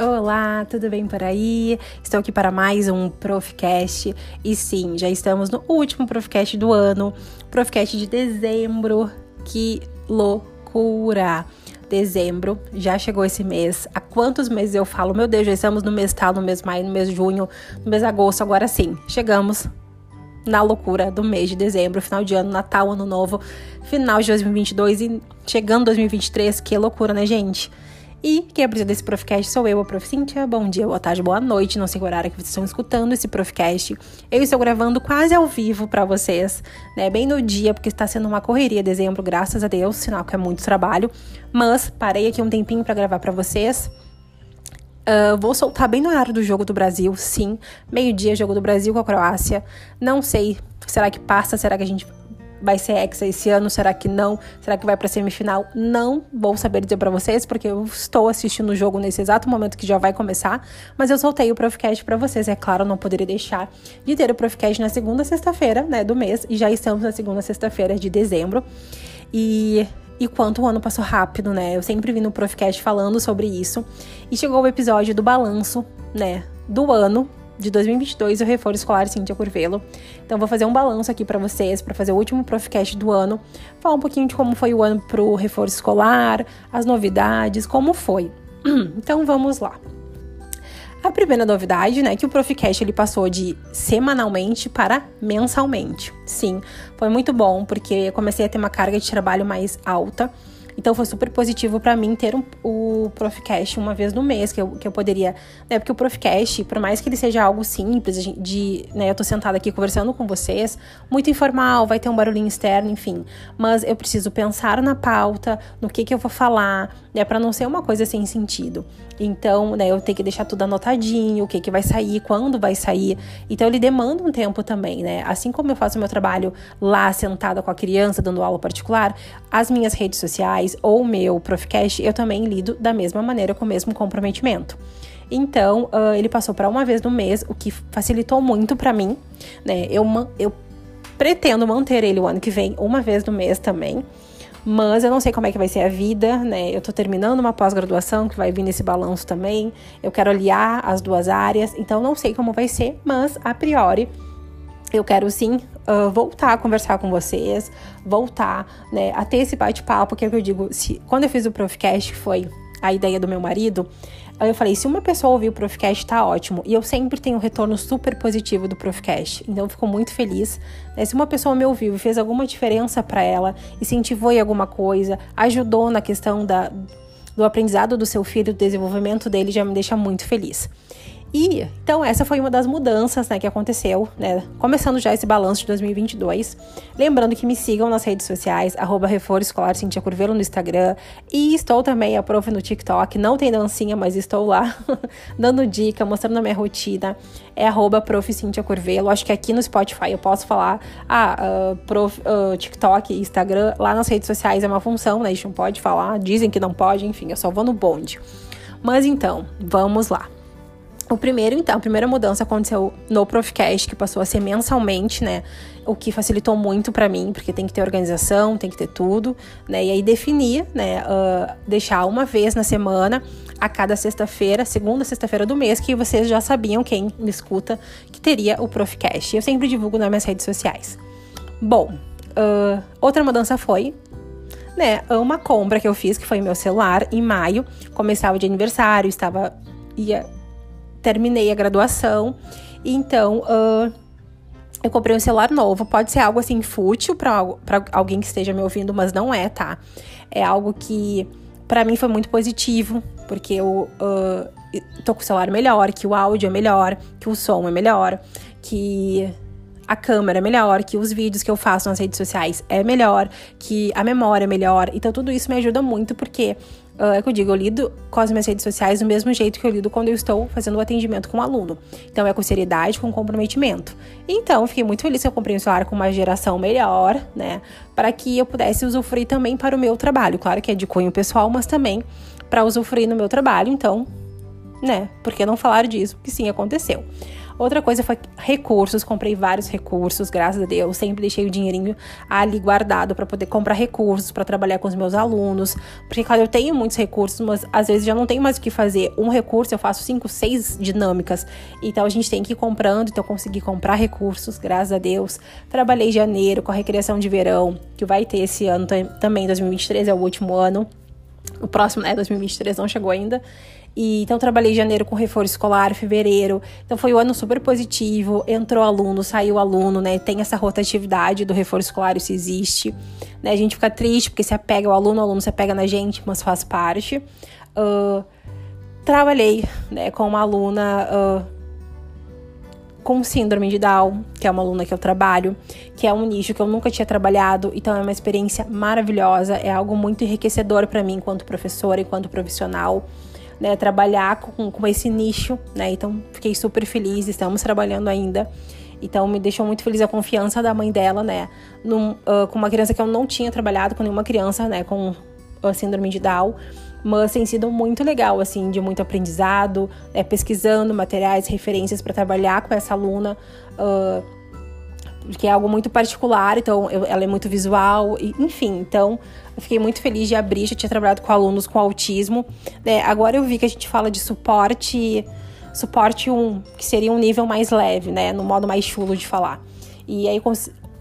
Olá, tudo bem por aí? Estou aqui para mais um Profcast e sim, já estamos no último Profcast do ano, Profcast de dezembro. Que loucura! Dezembro, já chegou esse mês. Há quantos meses eu falo, meu Deus, já estamos no mês tal, no mês maio, no mês junho, no mês agosto, agora sim, chegamos na loucura do mês de dezembro, final de ano, Natal, Ano Novo, final de 2022 e chegando 2023, que loucura, né, gente? E quem apresenta desse Profcast sou eu, a Prof. Cíntia. Bom dia, boa tarde, boa noite. Não sei o horário que vocês estão escutando esse Profcast. Eu estou gravando quase ao vivo para vocês, né? Bem no dia, porque está sendo uma correria dezembro, graças a Deus, sinal que é muito trabalho. Mas parei aqui um tempinho para gravar para vocês. Uh, vou soltar bem no horário do jogo do Brasil, sim. Meio-dia, jogo do Brasil com a Croácia. Não sei, será que passa? Será que a gente vai ser hexa esse ano? Será que não? Será que vai para semifinal? Não vou saber dizer para vocês, porque eu estou assistindo o jogo nesse exato momento que já vai começar, mas eu soltei o Profcast para vocês. É claro, não poderia deixar de ter o Profcast na segunda sexta-feira, né, do mês, e já estamos na segunda sexta-feira de dezembro. E e quanto o ano passou rápido, né? Eu sempre vi no Profcast falando sobre isso. E chegou o episódio do balanço, né, do ano de 2022 o reforço escolar Cintia Curvelo. Então vou fazer um balanço aqui para vocês, para fazer o último Profcast do ano, falar um pouquinho de como foi o ano pro reforço escolar, as novidades, como foi. Então vamos lá. A primeira novidade, né, que o Proficast ele passou de semanalmente para mensalmente. Sim, foi muito bom porque eu comecei a ter uma carga de trabalho mais alta então foi super positivo para mim ter um, o Profcast uma vez no mês, que eu, que eu poderia. Né, porque o Profcast, por mais que ele seja algo simples, de. Né, eu tô sentada aqui conversando com vocês, muito informal, vai ter um barulhinho externo, enfim. Mas eu preciso pensar na pauta, no que, que eu vou falar, né, para não ser uma coisa sem sentido. Então, né, eu tenho que deixar tudo anotadinho, o que, que vai sair, quando vai sair. Então, ele demanda um tempo também, né? Assim como eu faço meu trabalho lá sentada com a criança, dando aula particular, as minhas redes sociais ou meu Profcast, eu também lido da mesma maneira, com o mesmo comprometimento. Então, uh, ele passou para uma vez no mês, o que facilitou muito para mim, né? Eu, eu pretendo manter ele o ano que vem, uma vez no mês também. Mas eu não sei como é que vai ser a vida, né? Eu tô terminando uma pós-graduação que vai vir nesse balanço também. Eu quero aliar as duas áreas, então não sei como vai ser, mas a priori eu quero sim uh, voltar a conversar com vocês, voltar né, a ter esse bate-papo, que é o que eu digo, se, quando eu fiz o Profcast, que foi a ideia do meu marido, eu falei, se uma pessoa ouvir o Profcast, tá ótimo. E eu sempre tenho um retorno super positivo do Profcast. Então, eu fico muito feliz. Né? Se uma pessoa me ouviu e fez alguma diferença para ela, incentivou em alguma coisa, ajudou na questão da, do aprendizado do seu filho, do desenvolvimento dele, já me deixa muito feliz. E então essa foi uma das mudanças né, que aconteceu, né? Começando já esse balanço de 2022. Lembrando que me sigam nas redes sociais, arroba Escolar Cintia Curvelo no Instagram. E estou também a prof no TikTok. Não tem dancinha, mas estou lá dando dica, mostrando a minha rotina. É arroba prof Cintia Curvelo. Acho que aqui no Spotify eu posso falar, ah, uh, prof, uh, TikTok, Instagram. Lá nas redes sociais é uma função, né? A gente não pode falar, dizem que não pode, enfim, eu só vou no bonde. Mas então, vamos lá. O primeiro, então, a primeira mudança aconteceu no Profcast, que passou a ser mensalmente, né? O que facilitou muito para mim, porque tem que ter organização, tem que ter tudo, né? E aí definir, né? Uh, deixar uma vez na semana, a cada sexta-feira, segunda sexta-feira do mês, que vocês já sabiam, quem me escuta, que teria o Profcast. Eu sempre divulgo nas minhas redes sociais. Bom, uh, outra mudança foi né, uma compra que eu fiz, que foi meu celular, em maio. Começava de aniversário, estava. ia terminei a graduação. Então, uh, eu comprei um celular novo. Pode ser algo assim fútil para alguém que esteja me ouvindo, mas não é, tá? É algo que para mim foi muito positivo, porque eu uh, tô com o celular melhor, que o áudio é melhor, que o som é melhor, que a câmera é melhor, que os vídeos que eu faço nas redes sociais é melhor, que a memória é melhor. Então tudo isso me ajuda muito porque Uh, é que eu digo, eu lido com as minhas redes sociais do mesmo jeito que eu lido quando eu estou fazendo o atendimento com o um aluno. Então é com seriedade, com comprometimento. Então, fiquei muito feliz que eu comprei um celular com uma geração melhor, né? Para que eu pudesse usufruir também para o meu trabalho. Claro que é de cunho pessoal, mas também para usufruir no meu trabalho. Então, né? Por que não falar disso? Que sim, aconteceu. Outra coisa foi recursos, comprei vários recursos, graças a Deus, sempre deixei o dinheirinho ali guardado para poder comprar recursos, para trabalhar com os meus alunos, porque claro, eu tenho muitos recursos, mas às vezes já não tenho mais o que fazer. Um recurso eu faço cinco, seis dinâmicas, então a gente tem que ir comprando, então eu consegui comprar recursos, graças a Deus. Trabalhei janeiro com a recreação de verão, que vai ter esse ano também, 2023 é o último ano. O próximo, né, 2023 não chegou ainda. E, então, trabalhei janeiro com reforço escolar, fevereiro. Então, foi um ano super positivo. Entrou aluno, saiu aluno, né? Tem essa rotatividade do reforço escolar, isso existe. Né? A gente fica triste porque se apega ao aluno, o aluno se apega na gente, mas faz parte. Uh, trabalhei né, com uma aluna. Uh, com síndrome de Down, que é uma aluna que eu trabalho, que é um nicho que eu nunca tinha trabalhado, então é uma experiência maravilhosa, é algo muito enriquecedor para mim enquanto professora, enquanto profissional né, trabalhar com, com esse nicho, né? Então fiquei super feliz, estamos trabalhando ainda. Então me deixou muito feliz a confiança da mãe dela, né? Num, uh, com uma criança que eu não tinha trabalhado com nenhuma criança, né? Com síndrome de Down. Mas tem sido muito legal, assim, de muito aprendizado, né, pesquisando materiais, referências para trabalhar com essa aluna. Uh, que é algo muito particular, então eu, ela é muito visual, e, enfim, então fiquei muito feliz de abrir, já tinha trabalhado com alunos com autismo, né? Agora eu vi que a gente fala de suporte, suporte 1, que seria um nível mais leve, né, no modo mais chulo de falar. E aí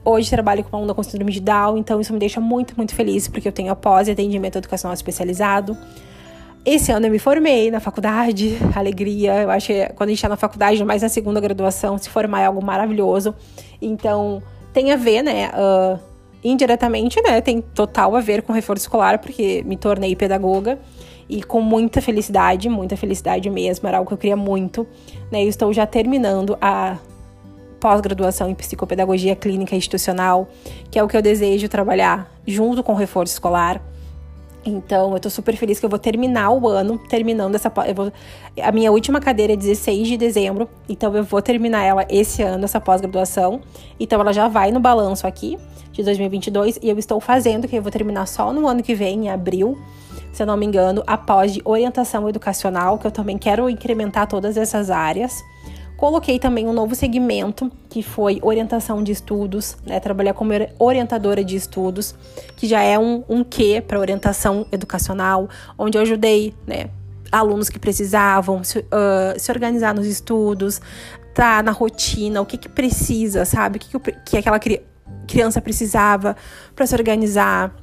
hoje trabalho com uma com síndrome de Down, então isso me deixa muito, muito feliz, porque eu tenho após atendimento educacional especializado. Esse ano eu me formei na faculdade, alegria. Eu acho que quando a gente está na faculdade, mais na segunda graduação, se formar é algo maravilhoso. Então, tem a ver, né? Uh, indiretamente, né? Tem total a ver com reforço escolar, porque me tornei pedagoga. E com muita felicidade, muita felicidade mesmo, era algo que eu queria muito. Né? Eu estou já terminando a pós-graduação em psicopedagogia clínica institucional, que é o que eu desejo trabalhar junto com reforço escolar. Então, eu tô super feliz que eu vou terminar o ano, terminando essa. Vou, a minha última cadeira é 16 de dezembro, então eu vou terminar ela esse ano, essa pós-graduação. Então, ela já vai no balanço aqui de 2022 e eu estou fazendo, que eu vou terminar só no ano que vem, em abril, se eu não me engano, a pós de orientação educacional, que eu também quero incrementar todas essas áreas. Coloquei também um novo segmento, que foi orientação de estudos, né? Trabalhar como orientadora de estudos, que já é um, um quê para orientação educacional, onde eu ajudei, né? Alunos que precisavam se, uh, se organizar nos estudos, tá na rotina, o que que precisa, sabe? O que, que, que aquela cri criança precisava para se organizar,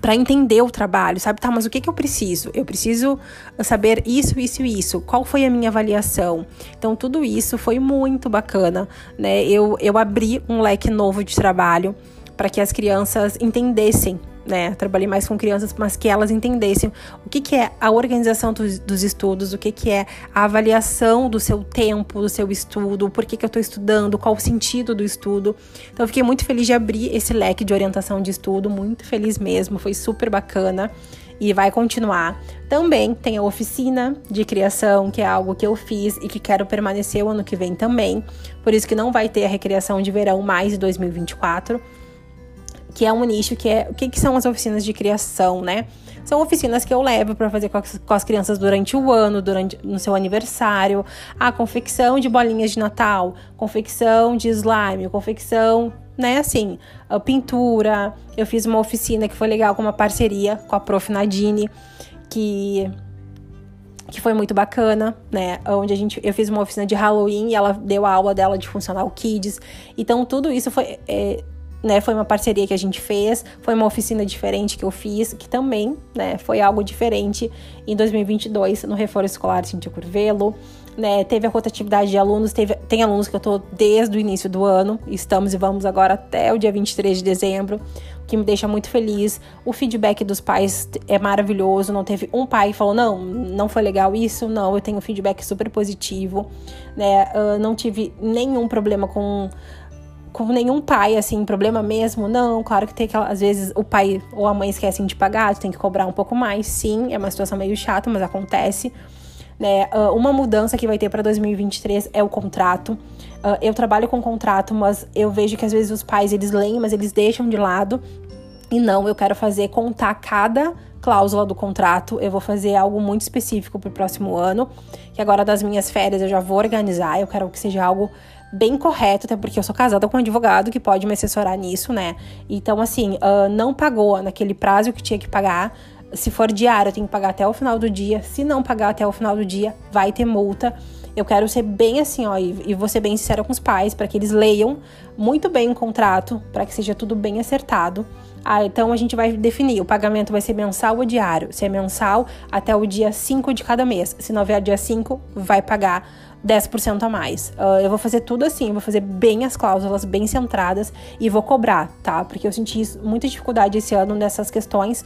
para entender o trabalho, sabe? Tá, mas o que, que eu preciso? Eu preciso saber isso, isso e isso. Qual foi a minha avaliação? Então, tudo isso foi muito bacana, né? Eu, eu abri um leque novo de trabalho para que as crianças entendessem né? Trabalhei mais com crianças, mas que elas entendessem o que, que é a organização dos, dos estudos, o que, que é a avaliação do seu tempo, do seu estudo, por que, que eu estou estudando, qual o sentido do estudo. Então, eu fiquei muito feliz de abrir esse leque de orientação de estudo, muito feliz mesmo, foi super bacana e vai continuar. Também tem a oficina de criação, que é algo que eu fiz e que quero permanecer o ano que vem também. Por isso que não vai ter a recreação de verão mais de 2024 que é um nicho que é o que, que são as oficinas de criação, né? São oficinas que eu levo para fazer com as, com as, crianças durante o ano, durante no seu aniversário, a confecção de bolinhas de Natal, confecção de slime, confecção, né, assim, a pintura. Eu fiz uma oficina que foi legal com uma parceria com a Prof Nadine, que que foi muito bacana, né? Onde a gente, eu fiz uma oficina de Halloween e ela deu a aula dela de funcional kids. Então tudo isso foi é, né? Foi uma parceria que a gente fez, foi uma oficina diferente que eu fiz, que também, né, foi algo diferente em 2022 no Reforço Escolar Cintia Curvelo. Né, teve a rotatividade de alunos, teve, tem alunos que eu tô desde o início do ano, estamos e vamos agora até o dia 23 de dezembro, o que me deixa muito feliz. O feedback dos pais é maravilhoso, não teve um pai que falou, não, não foi legal isso, não, eu tenho um feedback super positivo, né, uh, não tive nenhum problema com com nenhum pai, assim, problema mesmo. Não, claro que tem que, às vezes, o pai ou a mãe esquecem de pagar, tem que cobrar um pouco mais. Sim, é uma situação meio chata, mas acontece. Né? Uh, uma mudança que vai ter para 2023 é o contrato. Uh, eu trabalho com contrato, mas eu vejo que às vezes os pais eles leem, mas eles deixam de lado. E não, eu quero fazer contar cada cláusula do contrato. Eu vou fazer algo muito específico para o próximo ano, que agora das minhas férias eu já vou organizar. Eu quero que seja algo bem correto, até porque eu sou casada com um advogado que pode me assessorar nisso, né? Então, assim, uh, não pagou naquele prazo que tinha que pagar. Se for diário, eu tenho que pagar até o final do dia. Se não pagar até o final do dia, vai ter multa. Eu quero ser bem assim, ó, e, e vou ser bem sincera com os pais, para que eles leiam muito bem o contrato, para que seja tudo bem acertado. Ah, então a gente vai definir, o pagamento vai ser mensal ou diário. Se é mensal, até o dia 5 de cada mês. Se não vier dia 5, vai pagar 10% a mais. Uh, eu vou fazer tudo assim, vou fazer bem as cláusulas, bem centradas e vou cobrar, tá? Porque eu senti muita dificuldade esse ano nessas questões.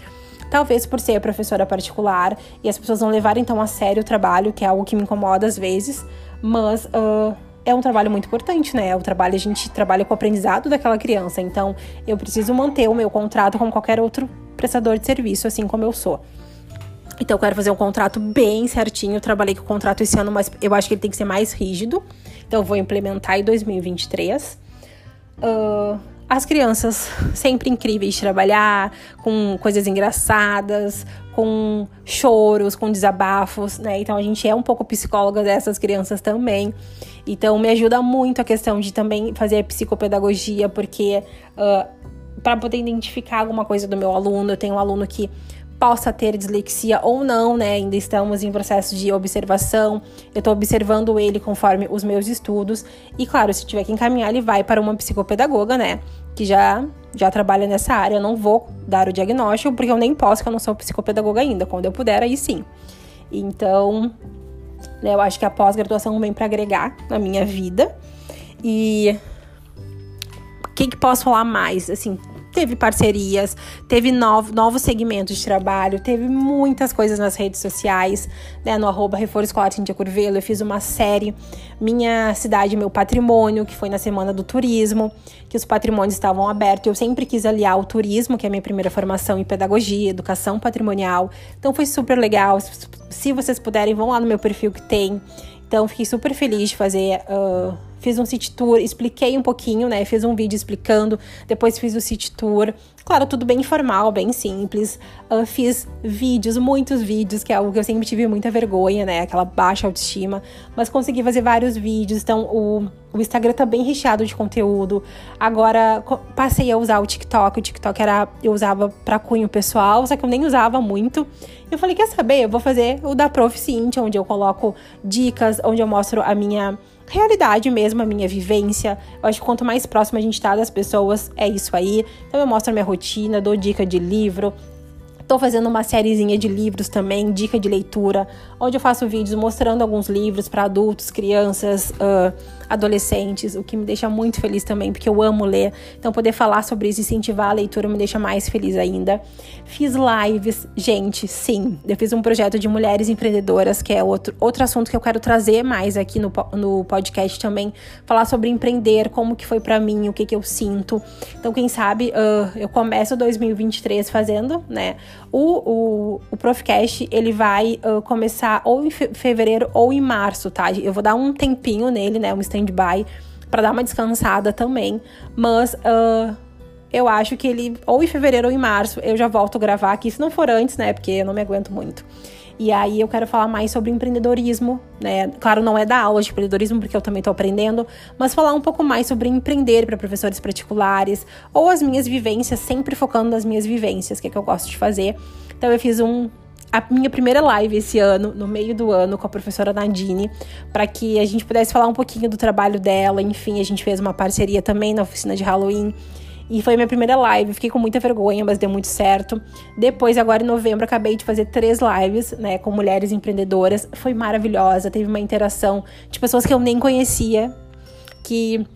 Talvez por ser professora particular e as pessoas não levarem tão a sério o trabalho, que é algo que me incomoda às vezes, mas uh, é um trabalho muito importante, né? É o trabalho, a gente trabalha com o aprendizado daquela criança, então eu preciso manter o meu contrato como qualquer outro prestador de serviço, assim como eu sou. Então eu quero fazer um contrato bem certinho. Eu trabalhei com o contrato esse ano, mas eu acho que ele tem que ser mais rígido. Então eu vou implementar em 2023. Uh, as crianças sempre incríveis de trabalhar, com coisas engraçadas, com choros, com desabafos, né? Então a gente é um pouco psicóloga dessas crianças também. Então me ajuda muito a questão de também fazer psicopedagogia, porque uh, para poder identificar alguma coisa do meu aluno, eu tenho um aluno que possa ter dislexia ou não, né? Ainda estamos em processo de observação. Eu estou observando ele conforme os meus estudos. E claro, se tiver que encaminhar, ele vai para uma psicopedagoga, né? Que já, já trabalha nessa área. Eu não vou dar o diagnóstico, porque eu nem posso, que eu não sou psicopedagoga ainda. Quando eu puder, aí sim. Então, né, eu acho que a pós-graduação vem para agregar na minha vida. E o que, que posso falar mais? Assim, teve parcerias, teve novo, novos segmentos de trabalho, teve muitas coisas nas redes sociais, né? No arroba Reforço Escolar Cintia Curvelo, eu fiz uma série, Minha Cidade, Meu Patrimônio, que foi na Semana do Turismo, que os patrimônios estavam abertos. Eu sempre quis aliar o turismo, que é a minha primeira formação em pedagogia, educação patrimonial. Então foi super legal. Se vocês puderem, vão lá no meu perfil que tem. Então fiquei super feliz de fazer... Uh, fiz um city tour, expliquei um pouquinho, né? Fiz um vídeo explicando, depois fiz o city tour. Claro, tudo bem informal, bem simples. Uh, fiz vídeos, muitos vídeos, que é algo que eu sempre tive muita vergonha, né? Aquela baixa autoestima. Mas consegui fazer vários vídeos. Então, o, o Instagram tá bem recheado de conteúdo. Agora, passei a usar o TikTok. O TikTok era, eu usava pra cunho pessoal, só que eu nem usava muito. Eu falei, quer saber? Eu vou fazer o da Prof. Cintia, onde eu coloco dicas, onde eu mostro a minha realidade mesmo, a minha vivência. Eu acho que quanto mais próximo a gente tá das pessoas, é isso aí. Então eu mostro a minha rotina, dou dica de livro, Tô fazendo uma sériezinha de livros também, dica de leitura, onde eu faço vídeos mostrando alguns livros para adultos, crianças, uh, adolescentes, o que me deixa muito feliz também, porque eu amo ler. Então, poder falar sobre isso, incentivar a leitura, me deixa mais feliz ainda. Fiz lives, gente, sim. Eu fiz um projeto de mulheres empreendedoras, que é outro, outro assunto que eu quero trazer mais aqui no, no podcast também. Falar sobre empreender, como que foi para mim, o que que eu sinto. Então, quem sabe, uh, eu começo 2023 fazendo, né? O, o, o Profcast, ele vai uh, começar ou em fevereiro ou em março, tá? Eu vou dar um tempinho nele, né? Um stand-by, para dar uma descansada também. Mas uh, eu acho que ele, ou em fevereiro ou em março, eu já volto a gravar aqui, se não for antes, né? Porque eu não me aguento muito. E aí eu quero falar mais sobre empreendedorismo, né? Claro, não é da aula de empreendedorismo, porque eu também estou aprendendo, mas falar um pouco mais sobre empreender para professores particulares, ou as minhas vivências, sempre focando nas minhas vivências, que é que eu gosto de fazer. Então eu fiz um a minha primeira live esse ano, no meio do ano, com a professora Nadine, para que a gente pudesse falar um pouquinho do trabalho dela. Enfim, a gente fez uma parceria também na oficina de Halloween. E foi minha primeira live, fiquei com muita vergonha, mas deu muito certo. Depois, agora em novembro, acabei de fazer três lives, né, com mulheres empreendedoras. Foi maravilhosa, teve uma interação de pessoas que eu nem conhecia, que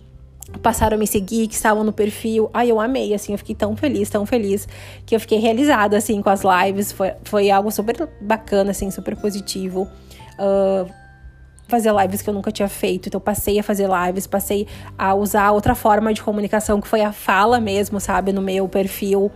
passaram a me seguir, que estavam no perfil. Ai, eu amei, assim, eu fiquei tão feliz, tão feliz, que eu fiquei realizada, assim, com as lives. Foi, foi algo super bacana, assim, super positivo. Uh, fazer lives que eu nunca tinha feito. Então, passei a fazer lives, passei a usar outra forma de comunicação, que foi a fala mesmo, sabe, no meu perfil.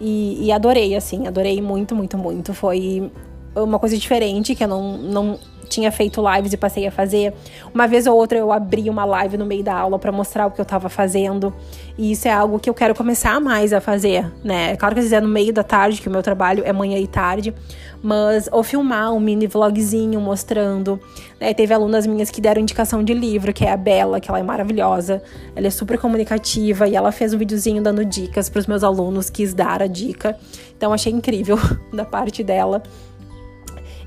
E, e adorei, assim, adorei muito, muito, muito. Foi uma coisa diferente que eu não, não tinha feito lives e passei a fazer. Uma vez ou outra eu abri uma live no meio da aula para mostrar o que eu estava fazendo. E isso é algo que eu quero começar mais a fazer, né? É claro que às vezes é no meio da tarde, que o meu trabalho é manhã e tarde, mas ou filmar um mini vlogzinho mostrando. Né? Teve alunas minhas que deram indicação de livro, que é a Bela, que ela é maravilhosa. Ela é super comunicativa e ela fez um videozinho dando dicas para os meus alunos, quis dar a dica. Então achei incrível da parte dela.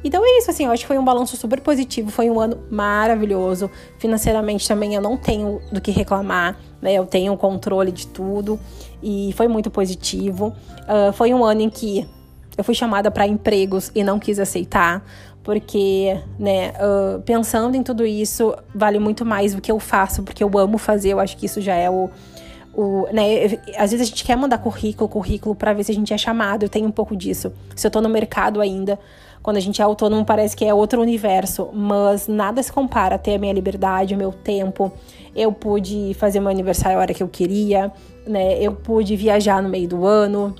Então é isso, assim, eu acho que foi um balanço super positivo, foi um ano maravilhoso. Financeiramente também eu não tenho do que reclamar, né? Eu tenho controle de tudo e foi muito positivo. Uh, foi um ano em que eu fui chamada para empregos e não quis aceitar, porque, né, uh, pensando em tudo isso, vale muito mais o que eu faço, porque eu amo fazer, eu acho que isso já é o. O, né, às vezes a gente quer mandar currículo, currículo para ver se a gente é chamado. Eu tenho um pouco disso. Se eu tô no mercado ainda, quando a gente é autônomo, parece que é outro universo, mas nada se compara a ter a minha liberdade, o meu tempo. Eu pude fazer meu aniversário a hora que eu queria, né? Eu pude viajar no meio do ano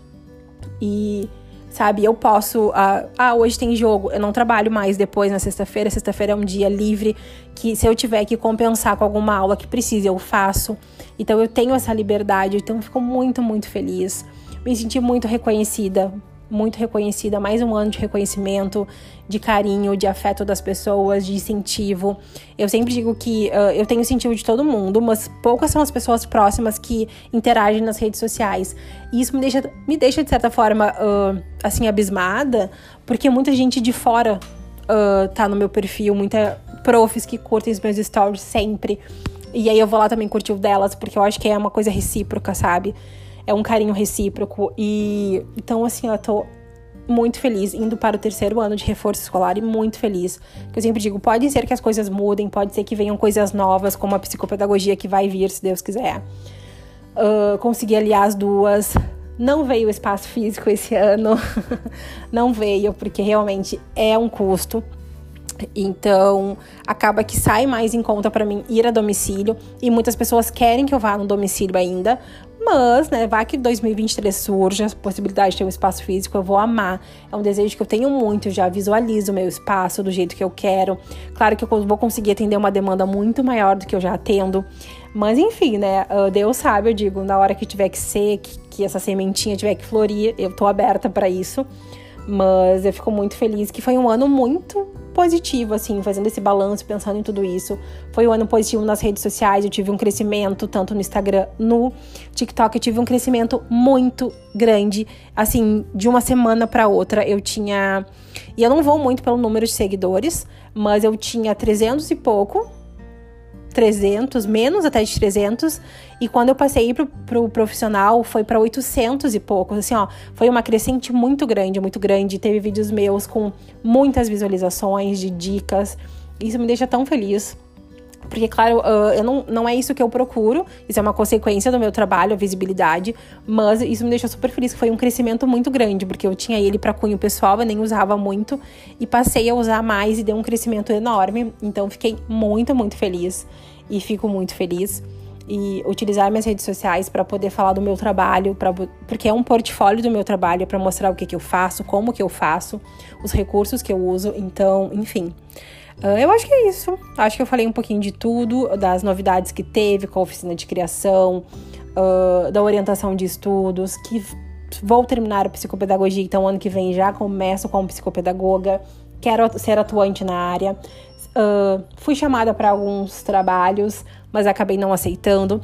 e sabe? Eu posso. Uh, ah, hoje tem jogo, eu não trabalho mais depois na sexta-feira. Sexta-feira é um dia livre que, se eu tiver que compensar com alguma aula que precise, eu faço. Então, eu tenho essa liberdade. Então, fico muito, muito feliz. Me senti muito reconhecida muito reconhecida, mais um ano de reconhecimento, de carinho, de afeto das pessoas, de incentivo. Eu sempre digo que uh, eu tenho incentivo de todo mundo, mas poucas são as pessoas próximas que interagem nas redes sociais. E isso me deixa, me deixa de certa forma, uh, assim, abismada, porque muita gente de fora uh, tá no meu perfil, muita profs que curtem os meus stories sempre. E aí eu vou lá também curtir o delas, porque eu acho que é uma coisa recíproca, sabe? É um carinho recíproco. E então, assim, eu tô muito feliz indo para o terceiro ano de reforço escolar e muito feliz. Eu sempre digo, pode ser que as coisas mudem, pode ser que venham coisas novas, como a psicopedagogia que vai vir, se Deus quiser. Uh, consegui aliar as duas. Não veio espaço físico esse ano, não veio, porque realmente é um custo. Então, acaba que sai mais em conta para mim ir a domicílio e muitas pessoas querem que eu vá no domicílio ainda, mas, né, vai que 2023 surge a possibilidade de ter um espaço físico, eu vou amar. É um desejo que eu tenho muito, já visualizo o meu espaço do jeito que eu quero. Claro que eu vou conseguir atender uma demanda muito maior do que eu já atendo. Mas enfim, né, ah, Deus sabe, eu digo, na hora que tiver que ser, que, que essa sementinha tiver que florir, eu tô aberta para isso. Mas eu fico muito feliz que foi um ano muito positivo, assim, fazendo esse balanço, pensando em tudo isso. Foi um ano positivo nas redes sociais, eu tive um crescimento, tanto no Instagram, no TikTok, eu tive um crescimento muito grande, assim, de uma semana para outra. Eu tinha. E eu não vou muito pelo número de seguidores, mas eu tinha 300 e pouco 300, menos até de 300, e quando eu passei pro, pro profissional foi para 800 e poucos, assim, ó, foi uma crescente muito grande, muito grande, teve vídeos meus com muitas visualizações de dicas, isso me deixa tão feliz. Porque, claro, uh, eu não, não é isso que eu procuro, isso é uma consequência do meu trabalho, a visibilidade, mas isso me deixou super feliz, que foi um crescimento muito grande, porque eu tinha ele para cunho pessoal, eu nem usava muito, e passei a usar mais e deu um crescimento enorme, então fiquei muito, muito feliz e fico muito feliz. E utilizar minhas redes sociais para poder falar do meu trabalho, pra, porque é um portfólio do meu trabalho para mostrar o que, que eu faço, como que eu faço, os recursos que eu uso, então, enfim. Uh, eu acho que é isso. Acho que eu falei um pouquinho de tudo, das novidades que teve com a oficina de criação, uh, da orientação de estudos, que vou terminar a psicopedagogia, então ano que vem já começo como psicopedagoga, quero ser atuante na área. Uh, fui chamada para alguns trabalhos, mas acabei não aceitando.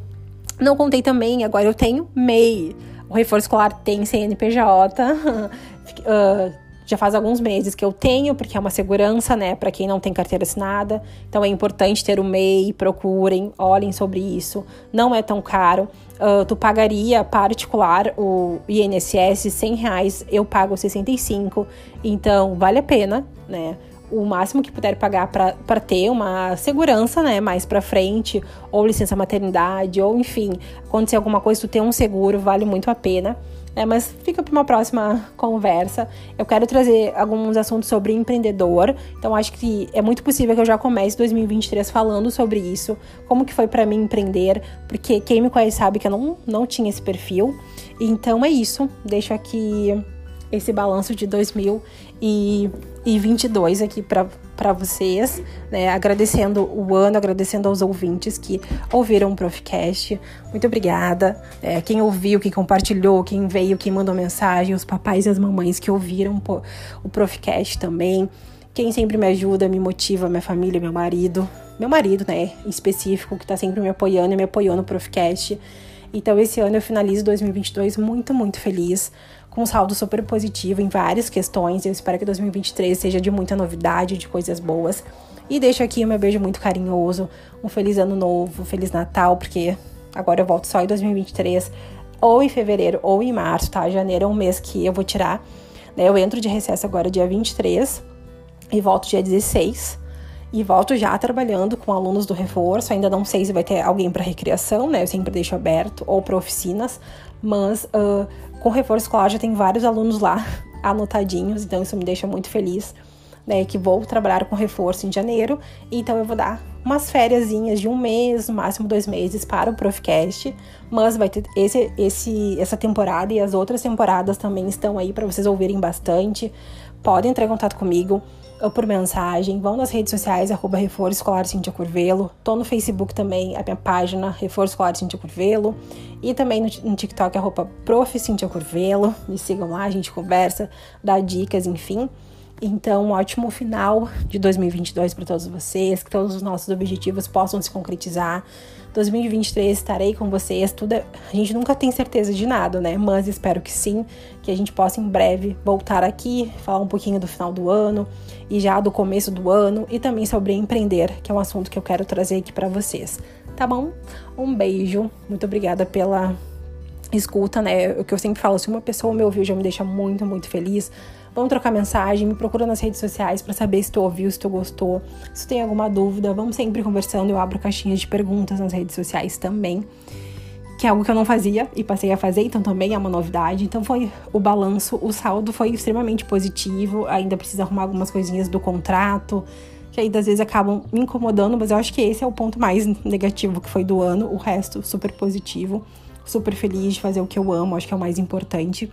Não contei também, agora eu tenho MEI. O reforço escolar tem CNPJ. uh, já faz alguns meses que eu tenho, porque é uma segurança, né, para quem não tem carteira assinada. Então é importante ter o MEI, procurem, olhem sobre isso. Não é tão caro. Uh, tu pagaria particular o INSS 100 reais, eu pago 65, então vale a pena, né? o máximo que puder pagar para ter uma segurança, né, mais para frente, ou licença maternidade, ou enfim, acontecer alguma coisa, tu ter um seguro, vale muito a pena. É, mas fica para uma próxima conversa. Eu quero trazer alguns assuntos sobre empreendedor. Então acho que é muito possível que eu já comece 2023 falando sobre isso, como que foi para mim empreender, porque quem me conhece sabe que eu não, não tinha esse perfil. Então é isso. Deixo aqui esse balanço de 2022 aqui para vocês, né? Agradecendo o ano, agradecendo aos ouvintes que ouviram o Profcast. Muito obrigada. É, quem ouviu, quem compartilhou, quem veio, quem mandou mensagem, os papais e as mamães que ouviram o Profcast também. Quem sempre me ajuda, me motiva, minha família, meu marido. Meu marido, né, em específico, que tá sempre me apoiando e me apoiou no Profcast. Então, esse ano eu finalizo 2022 muito, muito feliz com saldo super positivo em várias questões. Eu espero que 2023 seja de muita novidade, de coisas boas. E deixo aqui o meu beijo muito carinhoso, um feliz ano novo, um feliz Natal, porque agora eu volto só em 2023, ou em fevereiro ou em março, tá? Janeiro é um mês que eu vou tirar. Né? Eu entro de recesso agora dia 23 e volto dia 16 e volto já trabalhando com alunos do reforço. Ainda não sei se vai ter alguém para recreação, né? Eu sempre deixo aberto ou para oficinas, mas uh, com reforço escolar já tem vários alunos lá anotadinhos, então isso me deixa muito feliz. Né, que vou trabalhar com reforço em janeiro, então eu vou dar umas férias de um mês, no máximo dois meses para o Profcast, mas vai ter esse, esse, essa temporada e as outras temporadas também estão aí para vocês ouvirem bastante. Podem entrar em contato comigo por mensagem, vão nas redes sociais, arroba Reforço Escolar Cintia Curvelo. Tô no Facebook também, a minha página, Reforço Escolar Cintia Curvelo. E também no, no TikTok, arroba Prof. Cintia Curvelo. Me sigam lá, a gente conversa, dá dicas, enfim. Então, um ótimo final de 2022 para todos vocês, que todos os nossos objetivos possam se concretizar. 2023 estarei com vocês. Tudo é... a gente nunca tem certeza de nada, né? Mas espero que sim, que a gente possa em breve voltar aqui, falar um pouquinho do final do ano e já do começo do ano e também sobre empreender, que é um assunto que eu quero trazer aqui para vocês. Tá bom? Um beijo. Muito obrigada pela escuta, né? O que eu sempre falo, se uma pessoa me ouviu já me deixa muito, muito feliz. Vamos trocar mensagem, me procura nas redes sociais para saber se tu ouviu, se tu gostou, se tu tem alguma dúvida. Vamos sempre conversando. Eu abro caixinhas de perguntas nas redes sociais também, que é algo que eu não fazia e passei a fazer, então também é uma novidade. Então foi o balanço, o saldo foi extremamente positivo. Ainda precisa arrumar algumas coisinhas do contrato, que aí às vezes acabam me incomodando, mas eu acho que esse é o ponto mais negativo que foi do ano. O resto, super positivo super feliz de fazer o que eu amo, acho que é o mais importante.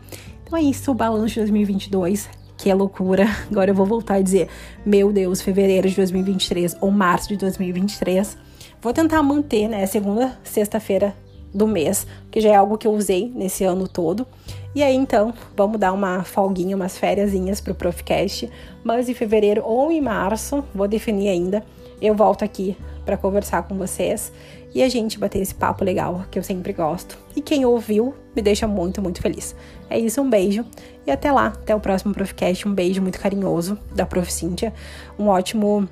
Então é isso, o balanço de 2022. Que é loucura. Agora eu vou voltar a dizer, meu Deus, fevereiro de 2023 ou março de 2023. Vou tentar manter, né, segunda sexta-feira do mês, que já é algo que eu usei nesse ano todo. E aí então, vamos dar uma folguinha, umas fériasinhas pro Profcast, mas em fevereiro ou em março, vou definir ainda, eu volto aqui para conversar com vocês e a gente bater esse papo legal que eu sempre gosto. E quem ouviu me deixa muito, muito feliz. É isso, um beijo e até lá, até o próximo Profcast. Um beijo muito carinhoso da Prof. Cíntia. Um ótimo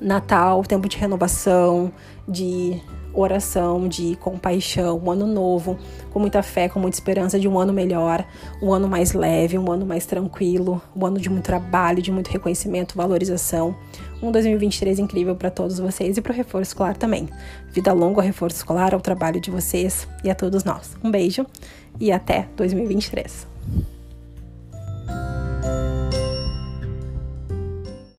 Natal, tempo de renovação, de oração, de compaixão, um ano novo, com muita fé, com muita esperança de um ano melhor, um ano mais leve, um ano mais tranquilo, um ano de muito trabalho, de muito reconhecimento, valorização. Um 2023 incrível para todos vocês e para o reforço escolar também. Vida longa ao reforço escolar, ao trabalho de vocês e a todos nós. Um beijo e até 2023.